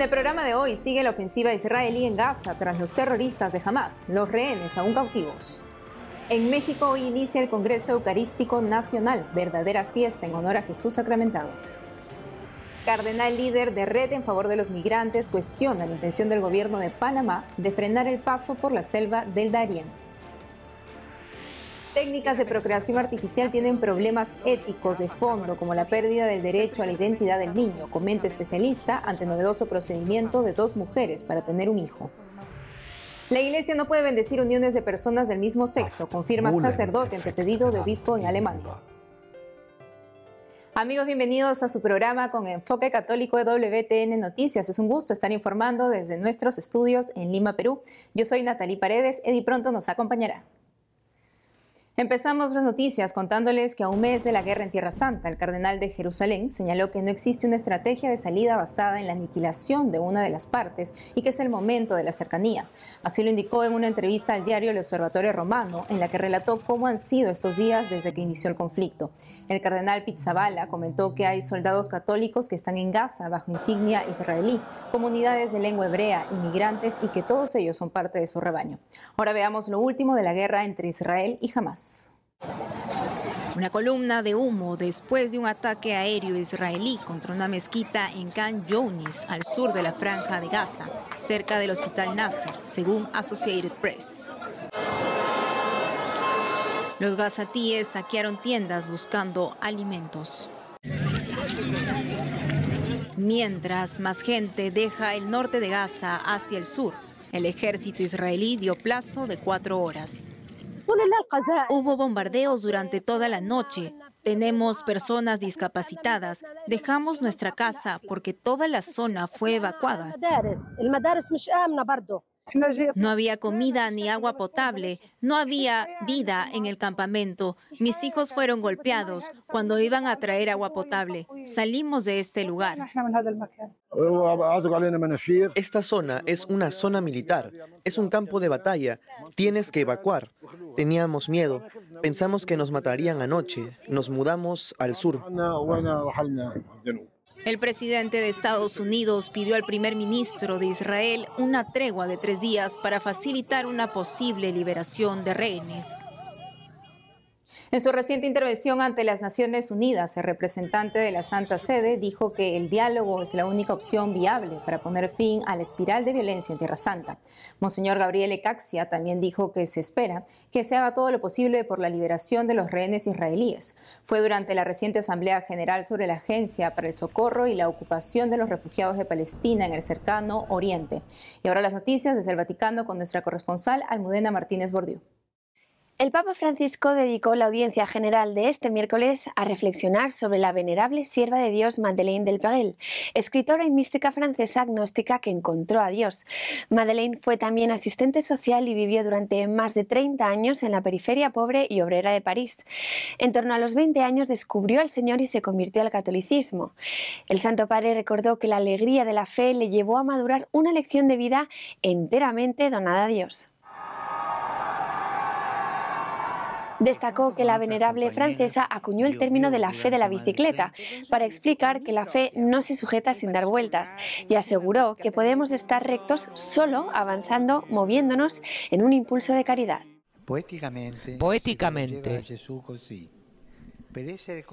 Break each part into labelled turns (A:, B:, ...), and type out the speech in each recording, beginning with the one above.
A: En el programa de hoy sigue la ofensiva israelí en Gaza tras los terroristas de Hamas, los rehenes aún cautivos. En México hoy inicia el Congreso Eucarístico Nacional, verdadera fiesta en honor a Jesús sacramentado. Cardenal líder de Red en favor de los migrantes cuestiona la intención del gobierno de Panamá de frenar el paso por la selva del Darién. Técnicas de procreación artificial tienen problemas éticos de fondo, como la pérdida del derecho a la identidad del niño, comenta especialista ante novedoso procedimiento de dos mujeres para tener un hijo. La iglesia no puede bendecir uniones de personas del mismo sexo, confirma sacerdote ante pedido de obispo en Alemania. Amigos, bienvenidos a su programa con enfoque católico de WTN Noticias. Es un gusto estar informando desde nuestros estudios en Lima, Perú. Yo soy Natalie Paredes. Eddie pronto nos acompañará. Empezamos las noticias contándoles que a un mes de la guerra en Tierra Santa, el cardenal de Jerusalén señaló que no existe una estrategia de salida basada en la aniquilación de una de las partes y que es el momento de la cercanía. Así lo indicó en una entrevista al diario El Observatorio Romano, en la que relató cómo han sido estos días desde que inició el conflicto. El cardenal Pizzabala comentó que hay soldados católicos que están en Gaza bajo insignia israelí, comunidades de lengua hebrea, inmigrantes y que todos ellos son parte de su rebaño. Ahora veamos lo último de la guerra entre Israel y Hamas. Una columna de humo después de un ataque aéreo israelí contra una mezquita en Khan Younis, al sur de la franja de Gaza, cerca del hospital Nasser, según Associated Press. Los gazatíes saquearon tiendas buscando alimentos. Mientras más gente deja el norte de Gaza hacia el sur, el ejército israelí dio plazo de cuatro horas. Hubo bombardeos durante toda la noche. Tenemos personas discapacitadas. Dejamos nuestra casa porque toda la zona fue evacuada. No había comida ni agua potable, no había vida en el campamento. Mis hijos fueron golpeados cuando iban a traer agua potable. Salimos de este lugar.
B: Esta zona es una zona militar, es un campo de batalla. Tienes que evacuar. Teníamos miedo, pensamos que nos matarían anoche. Nos mudamos al sur.
A: El presidente de Estados Unidos pidió al primer ministro de Israel una tregua de tres días para facilitar una posible liberación de rehenes. En su reciente intervención ante las Naciones Unidas, el representante de la Santa Sede dijo que el diálogo es la única opción viable para poner fin a la espiral de violencia en Tierra Santa. Monseñor Gabriel Ecaxia también dijo que se espera que se haga todo lo posible por la liberación de los rehenes israelíes. Fue durante la reciente Asamblea General sobre la Agencia para el Socorro y la Ocupación de los Refugiados de Palestina en el cercano Oriente. Y ahora las noticias desde el Vaticano con nuestra corresponsal Almudena Martínez Bordiú.
C: El Papa Francisco dedicó la audiencia general de este miércoles a reflexionar sobre la venerable sierva de Dios Madeleine del Perel, escritora y mística francesa agnóstica que encontró a Dios. Madeleine fue también asistente social y vivió durante más de 30 años en la periferia pobre y obrera de París. En torno a los 20 años descubrió al Señor y se convirtió al catolicismo. El Santo Padre recordó que la alegría de la fe le llevó a madurar una lección de vida enteramente donada a Dios. Destacó que la venerable francesa acuñó el término de la fe de la bicicleta para explicar que la fe no se sujeta sin dar vueltas y aseguró que podemos estar rectos solo avanzando, moviéndonos en un impulso de caridad.
D: Poéticamente, Poéticamente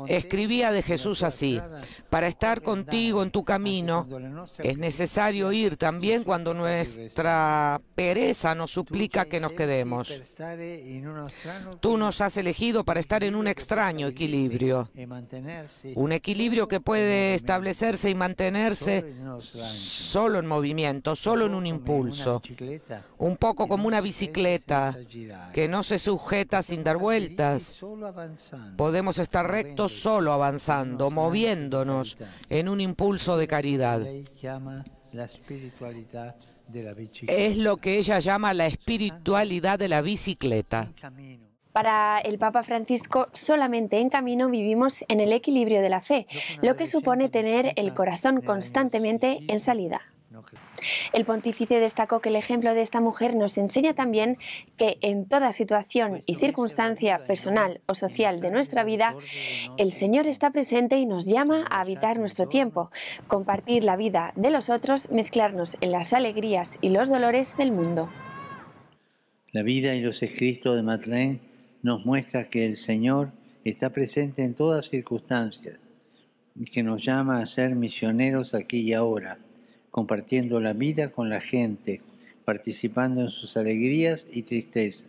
D: Escribía de Jesús así, para estar contigo en tu camino es necesario ir también cuando nuestra pereza nos suplica que nos quedemos. Tú nos has elegido para estar en un extraño equilibrio, un equilibrio que puede establecerse y mantenerse solo en movimiento, solo en un impulso, un poco como una bicicleta que no se sujeta sin dar vueltas. Podemos estar rectos solo avanzando, moviéndonos en un impulso de caridad. Es lo que ella llama la espiritualidad de la bicicleta.
C: Para el Papa Francisco, solamente en camino vivimos en el equilibrio de la fe, lo que supone tener el corazón constantemente en salida. El pontífice destacó que el ejemplo de esta mujer nos enseña también que en toda situación y circunstancia personal o social de nuestra vida, el Señor está presente y nos llama a habitar nuestro tiempo, compartir la vida de los otros, mezclarnos en las alegrías y los dolores del mundo.
E: La vida y los escritos de Madeleine nos muestra que el Señor está presente en todas circunstancias y que nos llama a ser misioneros aquí y ahora compartiendo la vida con la gente, participando en sus alegrías y tristezas.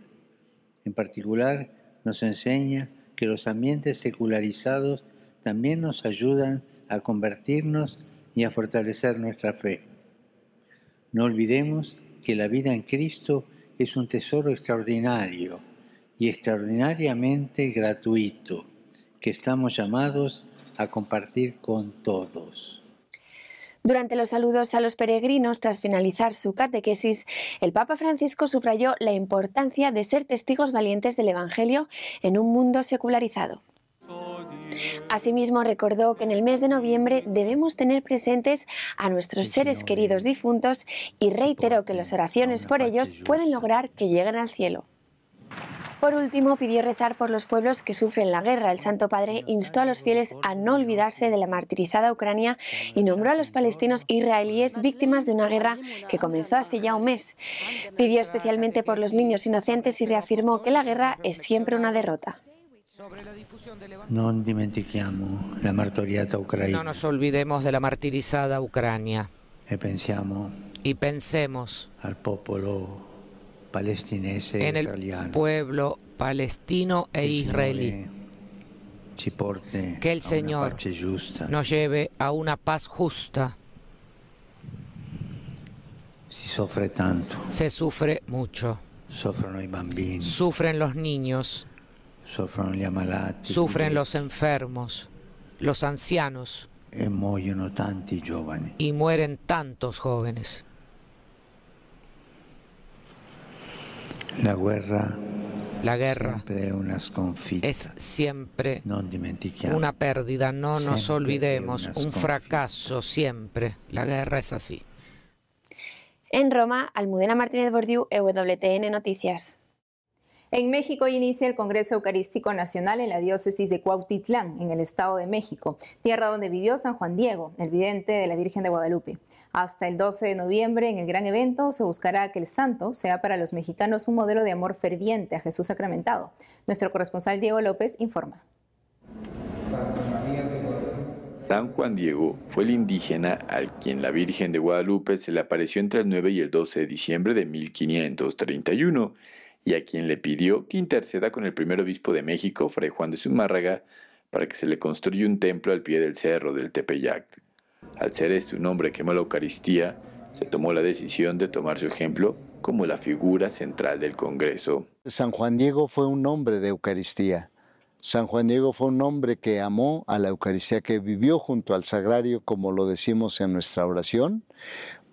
E: En particular, nos enseña que los ambientes secularizados también nos ayudan a convertirnos y a fortalecer nuestra fe. No olvidemos que la vida en Cristo es un tesoro extraordinario y extraordinariamente gratuito que estamos llamados a compartir con todos.
C: Durante los saludos a los peregrinos tras finalizar su catequesis, el Papa Francisco subrayó la importancia de ser testigos valientes del Evangelio en un mundo secularizado. Asimismo, recordó que en el mes de noviembre debemos tener presentes a nuestros seres queridos difuntos y reiteró que las oraciones por ellos pueden lograr que lleguen al cielo. Por último, pidió rezar por los pueblos que sufren la guerra. El Santo Padre instó a los fieles a no olvidarse de la martirizada Ucrania y nombró a los palestinos israelíes víctimas de una guerra que comenzó hace ya un mes. Pidió especialmente por los niños inocentes y reafirmó que la guerra es siempre una derrota.
E: No
D: nos olvidemos de la martirizada Ucrania.
E: Y
D: pensemos
E: al pueblo
D: en el pueblo palestino e israelí. Que el Señor nos lleve a una paz justa. Se sufre mucho. Sufren los niños. Sufren los enfermos, los ancianos. Y mueren tantos jóvenes.
E: La guerra,
D: la guerra
E: es
D: siempre una pérdida, no nos olvidemos, un fracaso siempre. La guerra es así.
C: En Roma, Almudena Martínez Bordiú, EWTN Noticias.
A: En México inicia el Congreso Eucarístico Nacional en la diócesis de Cuautitlán, en el Estado de México, tierra donde vivió San Juan Diego, el vidente de la Virgen de Guadalupe. Hasta el 12 de noviembre, en el gran evento, se buscará que el santo sea para los mexicanos un modelo de amor ferviente a Jesús sacramentado. Nuestro corresponsal Diego López informa.
F: San Juan Diego fue el indígena al quien la Virgen de Guadalupe se le apareció entre el 9 y el 12 de diciembre de 1531 y a quien le pidió que interceda con el primer obispo de México, Fray Juan de Zumárraga, para que se le construya un templo al pie del cerro del Tepeyac. Al ser este un hombre que ama la Eucaristía, se tomó la decisión de tomar su ejemplo como la figura central del Congreso.
G: San Juan Diego fue un hombre de Eucaristía. San Juan Diego fue un hombre que amó a la Eucaristía, que vivió junto al sagrario, como lo decimos en nuestra oración,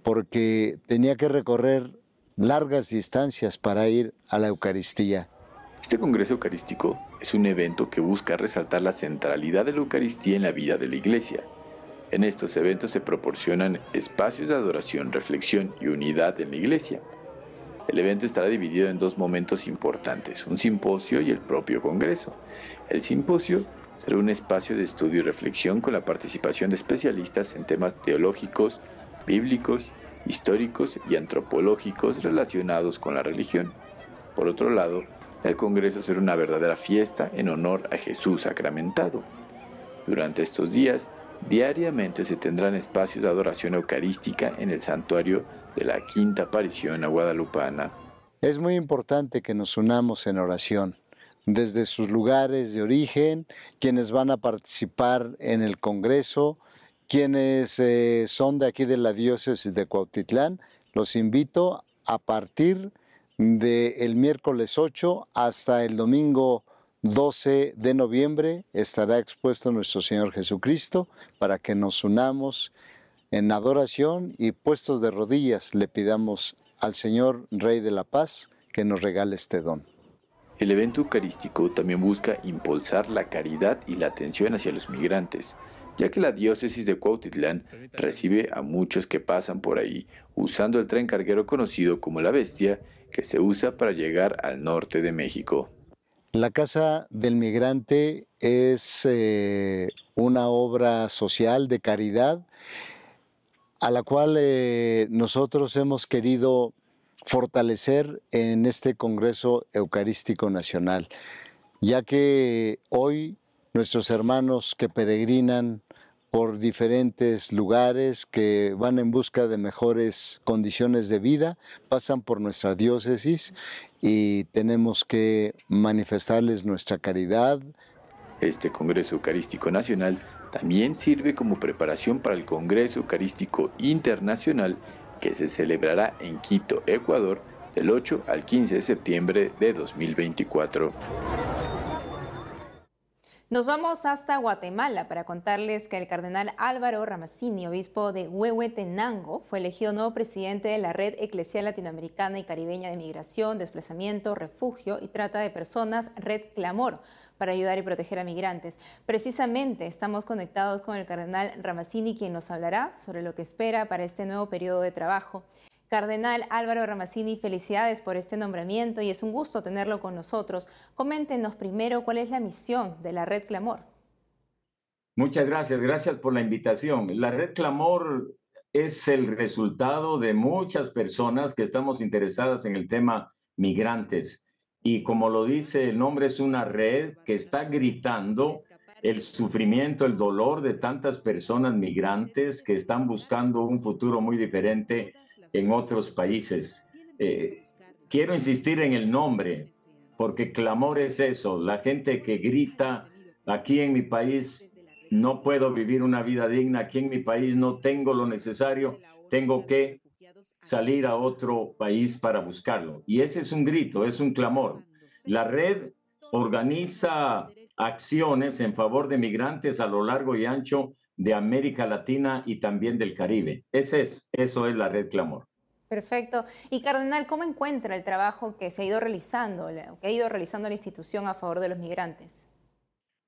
G: porque tenía que recorrer largas distancias para ir a la Eucaristía.
F: Este Congreso Eucarístico es un evento que busca resaltar la centralidad de la Eucaristía en la vida de la Iglesia. En estos eventos se proporcionan espacios de adoración, reflexión y unidad en la Iglesia. El evento estará dividido en dos momentos importantes, un simposio y el propio Congreso. El simposio será un espacio de estudio y reflexión con la participación de especialistas en temas teológicos, bíblicos históricos y antropológicos relacionados con la religión. Por otro lado, el Congreso será una verdadera fiesta en honor a Jesús sacramentado. Durante estos días, diariamente se tendrán espacios de adoración eucarística en el santuario de la Quinta Aparición a Guadalupana.
G: Es muy importante que nos unamos en oración desde sus lugares de origen, quienes van a participar en el Congreso, quienes eh, son de aquí de la diócesis de Cuautitlán, los invito a partir del miércoles 8 hasta el domingo 12 de noviembre estará expuesto nuestro Señor Jesucristo para que nos unamos en adoración y puestos de rodillas le pidamos al Señor Rey de la Paz que nos regale este don.
F: El evento eucarístico también busca impulsar la caridad y la atención hacia los migrantes ya que la diócesis de Cuautitlán recibe a muchos que pasan por ahí usando el tren carguero conocido como la Bestia, que se usa para llegar al norte de México.
G: La Casa del Migrante es eh, una obra social de caridad a la cual eh, nosotros hemos querido fortalecer en este Congreso Eucarístico Nacional, ya que hoy nuestros hermanos que peregrinan por diferentes lugares, que van en busca de mejores condiciones de vida, pasan por nuestra diócesis y tenemos que manifestarles nuestra caridad.
F: Este Congreso Eucarístico Nacional también sirve como preparación para el Congreso Eucarístico Internacional que se celebrará en Quito, Ecuador, del 8 al 15 de septiembre de 2024.
A: Nos vamos hasta Guatemala para contarles que el cardenal Álvaro Ramazzini, obispo de Huehuetenango, fue elegido nuevo presidente de la Red Eclesial Latinoamericana y Caribeña de Migración, Desplazamiento, Refugio y Trata de Personas, Red Clamor, para ayudar y proteger a migrantes. Precisamente estamos conectados con el cardenal Ramazzini, quien nos hablará sobre lo que espera para este nuevo periodo de trabajo. Cardenal Álvaro Ramazzini, felicidades por este nombramiento y es un gusto tenerlo con nosotros. Coméntenos primero cuál es la misión de la Red Clamor.
H: Muchas gracias, gracias por la invitación. La Red Clamor es el resultado de muchas personas que estamos interesadas en el tema migrantes. Y como lo dice el nombre, es una red que está gritando el sufrimiento, el dolor de tantas personas migrantes que están buscando un futuro muy diferente en otros países. Eh, quiero insistir en el nombre, porque clamor es eso, la gente que grita, aquí en mi país no puedo vivir una vida digna, aquí en mi país no tengo lo necesario, tengo que salir a otro país para buscarlo. Y ese es un grito, es un clamor. La red organiza acciones en favor de migrantes a lo largo y ancho de América Latina y también del Caribe. Ese es, eso es la red Clamor.
A: Perfecto. Y Cardenal, ¿cómo encuentra el trabajo que se ha ido realizando, que ha ido realizando la institución a favor de los migrantes?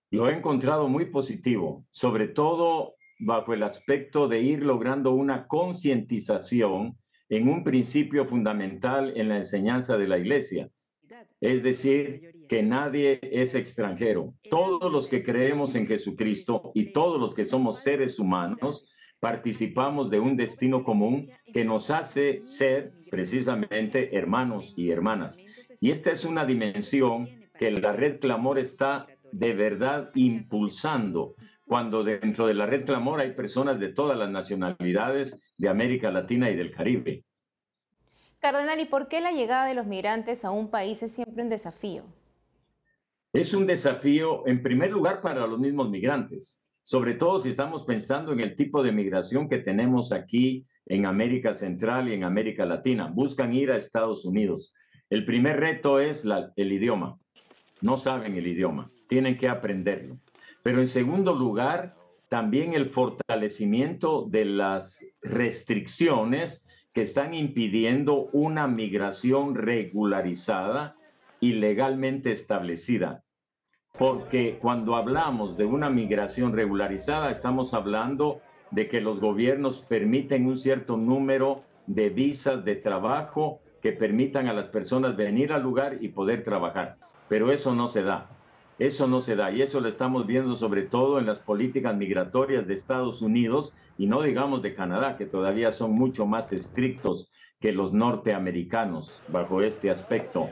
H: Lo he encontrado muy positivo, sobre todo bajo el aspecto de ir logrando una concientización en un principio fundamental en la enseñanza de la Iglesia. Es decir, que nadie es extranjero. Todos los que creemos en Jesucristo y todos los que somos seres humanos participamos de un destino común que nos hace ser precisamente hermanos y hermanas. Y esta es una dimensión que la red Clamor está de verdad impulsando, cuando dentro de la red Clamor hay personas de todas las nacionalidades de América Latina y del Caribe.
A: Cardenal, ¿y por qué la llegada de los migrantes a un país es siempre un desafío?
H: Es un desafío, en primer lugar, para los mismos migrantes, sobre todo si estamos pensando en el tipo de migración que tenemos aquí en América Central y en América Latina. Buscan ir a Estados Unidos. El primer reto es el idioma. No saben el idioma, tienen que aprenderlo. Pero en segundo lugar, también el fortalecimiento de las restricciones que están impidiendo una migración regularizada y legalmente establecida. Porque cuando hablamos de una migración regularizada, estamos hablando de que los gobiernos permiten un cierto número de visas de trabajo que permitan a las personas venir al lugar y poder trabajar. Pero eso no se da. Eso no se da y eso lo estamos viendo sobre todo en las políticas migratorias de Estados Unidos y no digamos de Canadá, que todavía son mucho más estrictos que los norteamericanos bajo este aspecto.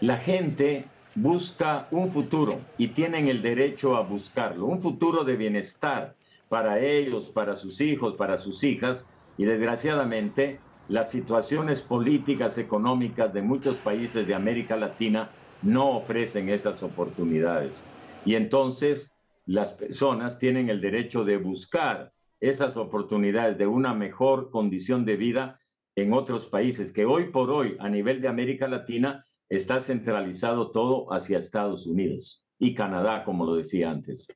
H: La gente busca un futuro y tienen el derecho a buscarlo, un futuro de bienestar para ellos, para sus hijos, para sus hijas y desgraciadamente las situaciones políticas, económicas de muchos países de América Latina no ofrecen esas oportunidades. Y entonces las personas tienen el derecho de buscar esas oportunidades de una mejor condición de vida en otros países, que hoy por hoy a nivel de América Latina está centralizado todo hacia Estados Unidos y Canadá, como lo decía antes.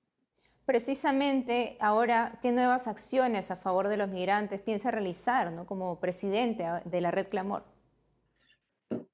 A: Precisamente ahora, ¿qué nuevas acciones a favor de los migrantes piensa realizar ¿no? como presidente de la Red Clamor?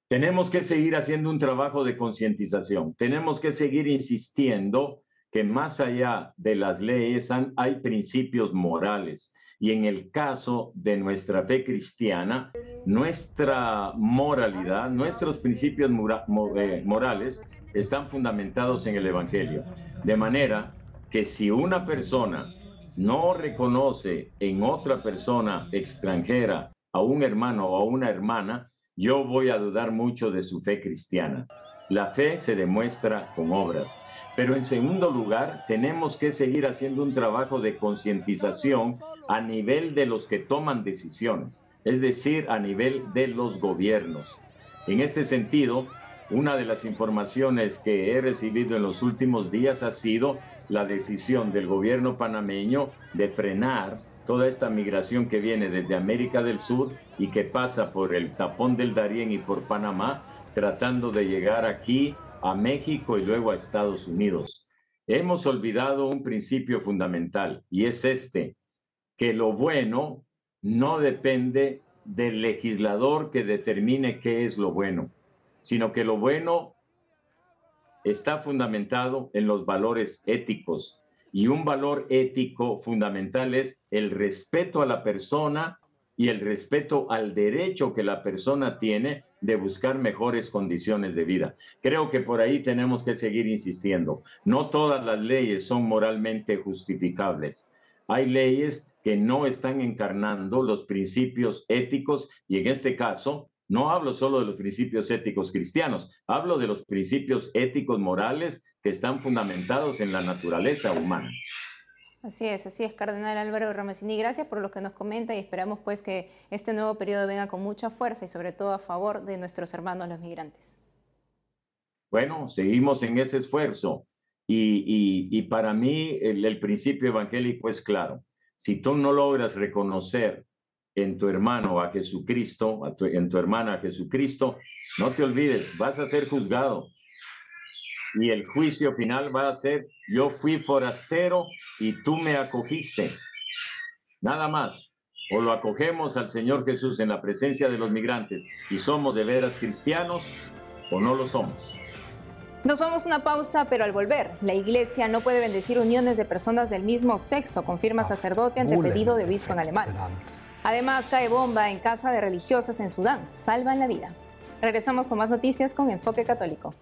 H: Tenemos que seguir haciendo un trabajo de concientización, tenemos que seguir insistiendo que más allá de las leyes hay principios morales. Y en el caso de nuestra fe cristiana, nuestra moralidad, nuestros principios eh, morales están fundamentados en el Evangelio. De manera que si una persona no reconoce en otra persona extranjera a un hermano o a una hermana, yo voy a dudar mucho de su fe cristiana. La fe se demuestra con obras. Pero en segundo lugar, tenemos que seguir haciendo un trabajo de concientización a nivel de los que toman decisiones, es decir, a nivel de los gobiernos. En ese sentido, una de las informaciones que he recibido en los últimos días ha sido la decisión del gobierno panameño de frenar toda esta migración que viene desde América del Sur y que pasa por el tapón del Darién y por Panamá, tratando de llegar aquí a México y luego a Estados Unidos. Hemos olvidado un principio fundamental y es este, que lo bueno no depende del legislador que determine qué es lo bueno, sino que lo bueno está fundamentado en los valores éticos. Y un valor ético fundamental es el respeto a la persona y el respeto al derecho que la persona tiene de buscar mejores condiciones de vida. Creo que por ahí tenemos que seguir insistiendo. No todas las leyes son moralmente justificables. Hay leyes que no están encarnando los principios éticos y en este caso no hablo solo de los principios éticos cristianos, hablo de los principios éticos morales que están fundamentados en la naturaleza humana.
A: Así es, así es, Cardenal Álvaro Ramesini. Gracias por lo que nos comenta y esperamos pues que este nuevo periodo venga con mucha fuerza y sobre todo a favor de nuestros hermanos los migrantes.
H: Bueno, seguimos en ese esfuerzo y, para mí el, principio evangélico es claro. Si tú no logras reconocer en tu hermano a Jesucristo, en tu hermana a Jesucristo, no te olvides, vas a ser juzgado y el juicio final va a ser, yo fui forastero y tú me acogiste. Nada más. O lo acogemos al Señor Jesús en la presencia de los migrantes y somos de veras cristianos o no lo somos.
A: Nos vamos a una pausa, pero al volver, la iglesia no puede bendecir uniones de personas del mismo sexo, confirma ah, sacerdote ante pedido de obispo en alemán. Además, cae bomba en casa de religiosas en Sudán. Salvan la vida. Regresamos con más noticias con Enfoque Católico.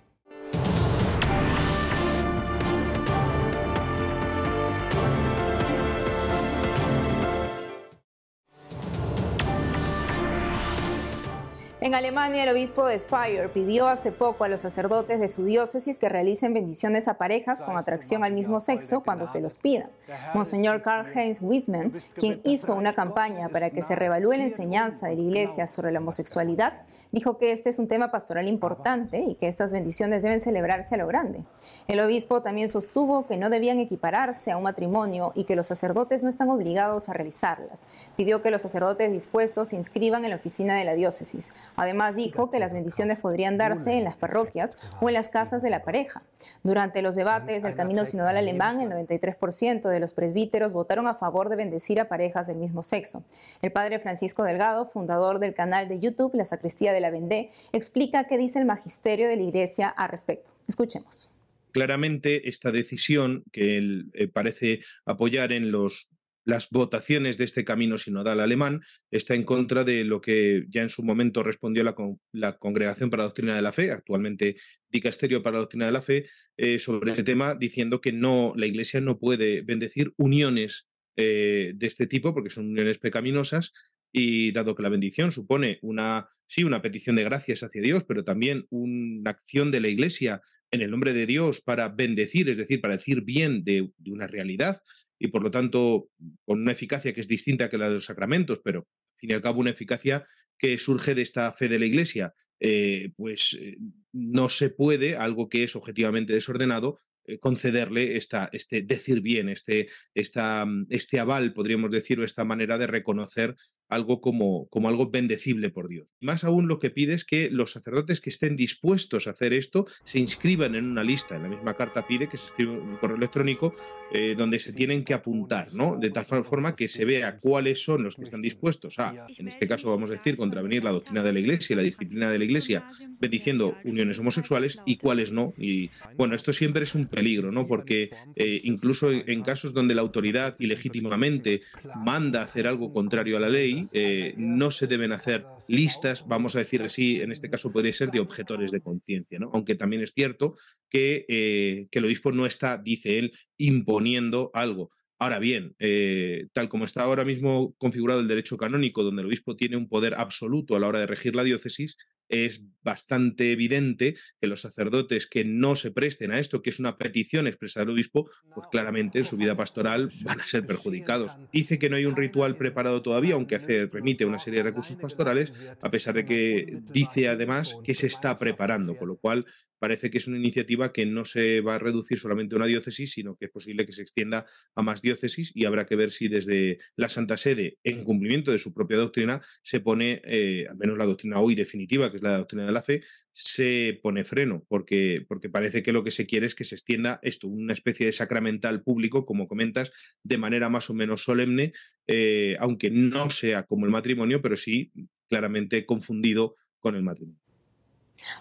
A: En Alemania, el obispo de Speyer pidió hace poco a los sacerdotes de su diócesis que realicen bendiciones a parejas con atracción al mismo sexo cuando se los pidan. Monseñor Karl-Heinz Wiesmann, quien hizo una campaña para que se revalúe la enseñanza de la Iglesia sobre la homosexualidad, dijo que este es un tema pastoral importante y que estas bendiciones deben celebrarse a lo grande. El obispo también sostuvo que no debían equipararse a un matrimonio y que los sacerdotes no están obligados a realizarlas. Pidió que los sacerdotes dispuestos se inscriban en la oficina de la diócesis. Además dijo que las bendiciones podrían darse en las parroquias o en las casas de la pareja. Durante los debates del Camino Sinodal Alemán, el 93% de los presbíteros votaron a favor de bendecir a parejas del mismo sexo. El padre Francisco Delgado, fundador del canal de YouTube La Sacristía de la Vendée, explica qué dice el magisterio de la Iglesia al respecto. Escuchemos
I: claramente esta decisión que él eh, parece apoyar en los las votaciones de este camino sinodal alemán está en contra de lo que ya en su momento respondió la, Congregación para la Doctrina de la Fe, actualmente Dicasterio para la Doctrina de la Fe, eh, sobre este tema, diciendo que no, la Iglesia no puede bendecir uniones eh, de este tipo, porque son uniones pecaminosas, y dado que la bendición supone una, sí, una petición de gracias hacia Dios, pero también una acción de la Iglesia en el nombre de Dios para bendecir, es decir, para decir bien de una realidad, y por lo tanto con una eficacia que es distinta que la de los sacramentos, pero al fin y al cabo una eficacia que surge de esta fe de la Iglesia, eh, pues eh, no se puede, algo que es objetivamente desordenado, eh, concederle esta, este decir bien, este, esta, este aval, podríamos decir, o esta manera de reconocer algo como, como algo bendecible por Dios. Más aún lo que pide es que los sacerdotes que estén dispuestos a hacer esto se inscriban en una lista. En la misma carta pide que se escriba un correo electrónico eh, donde se tienen que apuntar, ¿no? De tal forma que se vea cuáles son los que están dispuestos a, en este caso vamos a decir, contravenir la doctrina de la Iglesia y la disciplina de la Iglesia, bendiciendo uniones homosexuales y cuáles no. Y bueno, esto siempre es un peligro, ¿no? Porque eh, incluso en casos donde la autoridad ilegítimamente manda hacer algo contrario a la ley, eh, no se deben hacer listas, vamos a decir así, en este caso podría ser de objetores de conciencia, ¿no? aunque también es cierto que, eh, que el obispo no está, dice él, imponiendo algo. Ahora bien, eh, tal como está ahora mismo configurado el derecho canónico, donde el obispo tiene un poder absoluto a la hora de regir la diócesis, es bastante evidente que los sacerdotes que no se presten a esto, que es una petición expresada del obispo, pues claramente en su vida pastoral van a ser perjudicados. Dice que no hay un ritual preparado todavía, aunque hace, remite una serie de recursos pastorales, a pesar de que dice además que se está preparando, con lo cual parece que es una iniciativa que no se va a reducir solamente a una diócesis, sino que es posible que se extienda a más diócesis y habrá que ver si desde la Santa Sede, en cumplimiento de su propia doctrina, se pone, eh, al menos la doctrina hoy definitiva, que es la doctrina de la fe, se pone freno, porque, porque parece que lo que se quiere es que se extienda esto, una especie de sacramental público, como comentas, de manera más o menos solemne, eh, aunque no sea como el matrimonio, pero sí claramente confundido con el matrimonio.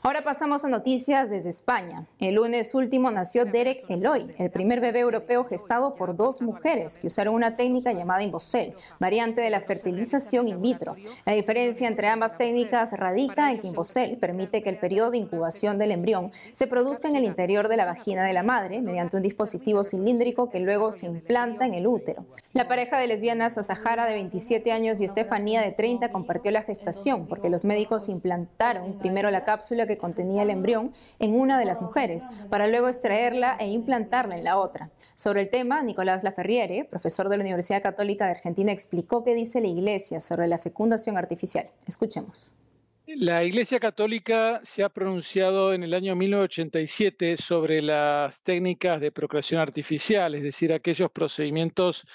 A: Ahora pasamos a noticias desde España. El lunes último nació Derek Eloy, el primer bebé europeo gestado por dos mujeres que usaron una técnica llamada Imbocel, variante de la fertilización in vitro. La diferencia entre ambas técnicas radica en que Imbocel permite que el periodo de incubación del embrión se produzca en el interior de la vagina de la madre mediante un dispositivo cilíndrico que luego se implanta en el útero. La pareja de lesbianas Sahara de 27 años y Estefanía de 30 compartió la gestación porque los médicos implantaron primero la cápsula que contenía el embrión en una de las mujeres, para luego extraerla e implantarla en la otra. Sobre el tema, Nicolás Laferriere, profesor de la Universidad Católica de Argentina, explicó qué dice la Iglesia sobre la fecundación artificial. Escuchemos.
J: La Iglesia Católica se ha pronunciado en el año 1987 sobre las técnicas de procreación artificial, es decir, aquellos procedimientos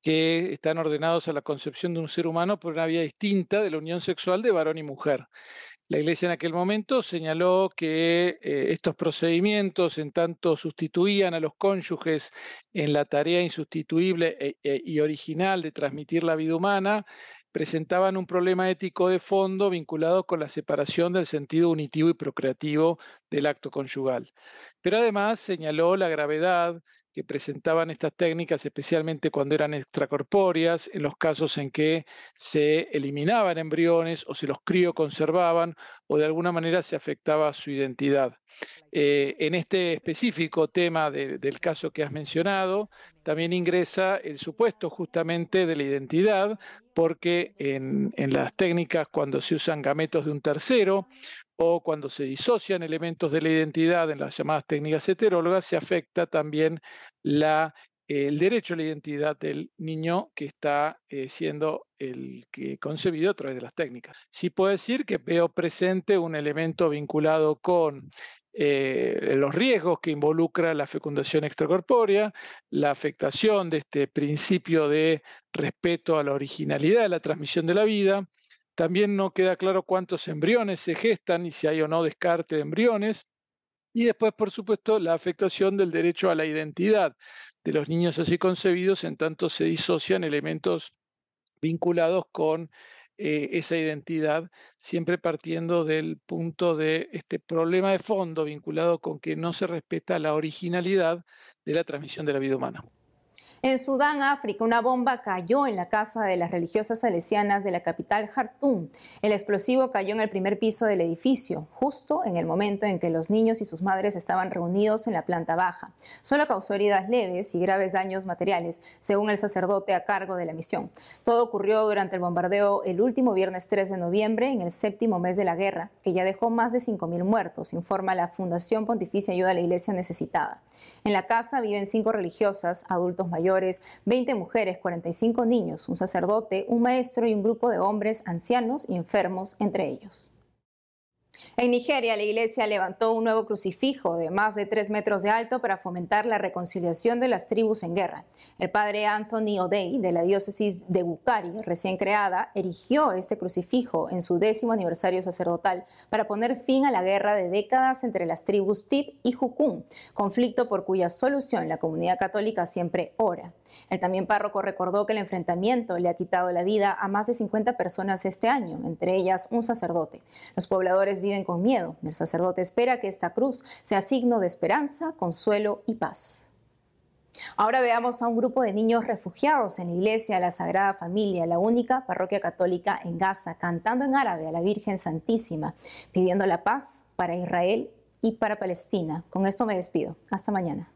J: que están ordenados a la concepción de un ser humano por una vía distinta de la unión sexual de varón y mujer. La Iglesia en aquel momento señaló que eh, estos procedimientos, en tanto sustituían a los cónyuges en la tarea insustituible e, e, y original de transmitir la vida humana, presentaban un problema ético de fondo vinculado con la separación del sentido unitivo y procreativo del acto conyugal. Pero además señaló la gravedad que presentaban estas técnicas, especialmente cuando eran extracorpóreas, en los casos en que se eliminaban embriones o se los crioconservaban o de alguna manera se afectaba su identidad. Eh, en este específico tema del caso que has mencionado, también ingresa el supuesto justamente de la identidad, porque en, en las técnicas cuando se usan gametos de un tercero o cuando se disocian elementos de la identidad en las llamadas técnicas heterólogas, se afecta también la, el derecho a la identidad del niño que está eh, siendo el que concebido a través de las técnicas. Sí puedo decir que veo presente un elemento vinculado con eh, los riesgos que involucra la fecundación extracorpórea, la afectación de este principio de respeto a la originalidad de la transmisión de la vida, también no queda claro cuántos embriones se gestan y si hay o no descarte de embriones. Y después, por supuesto, la afectación del derecho a la identidad de los niños así concebidos, en tanto se disocian elementos vinculados con eh, esa identidad, siempre partiendo del punto de este problema de fondo vinculado con que no se respeta la originalidad de la transmisión de la vida humana.
A: En Sudán, África, una bomba cayó en la casa de las religiosas salesianas de la capital Jartum. El explosivo cayó en el primer piso del edificio, justo en el momento en que los niños y sus madres estaban reunidos en la planta baja. Solo causó heridas leves y graves daños materiales, según el sacerdote a cargo de la misión. Todo ocurrió durante el bombardeo el último viernes 3 de noviembre, en el séptimo mes de la guerra, que ya dejó más de 5.000 muertos, informa la Fundación Pontificia Ayuda a la Iglesia Necesitada. En la casa viven cinco religiosas, adultos mayores, 20 mujeres, 45 niños, un sacerdote, un maestro y un grupo de hombres ancianos y enfermos entre ellos. En Nigeria, la iglesia levantó un nuevo crucifijo de más de tres metros de alto para fomentar la reconciliación de las tribus en guerra. El padre Anthony O'Day, de la diócesis de Bukari, recién creada, erigió este crucifijo en su décimo aniversario sacerdotal para poner fin a la guerra de décadas entre las tribus Tip y Jukun, conflicto por cuya solución la comunidad católica siempre ora. El también párroco recordó que el enfrentamiento le ha quitado la vida a más de 50 personas este año, entre ellas un sacerdote. Los pobladores viven con miedo. El sacerdote espera que esta cruz sea signo de esperanza, consuelo y paz. Ahora veamos a un grupo de niños refugiados en la iglesia de la Sagrada Familia, la única parroquia católica en Gaza, cantando en árabe a la Virgen Santísima, pidiendo la paz para Israel y para Palestina. Con esto me despido. Hasta mañana.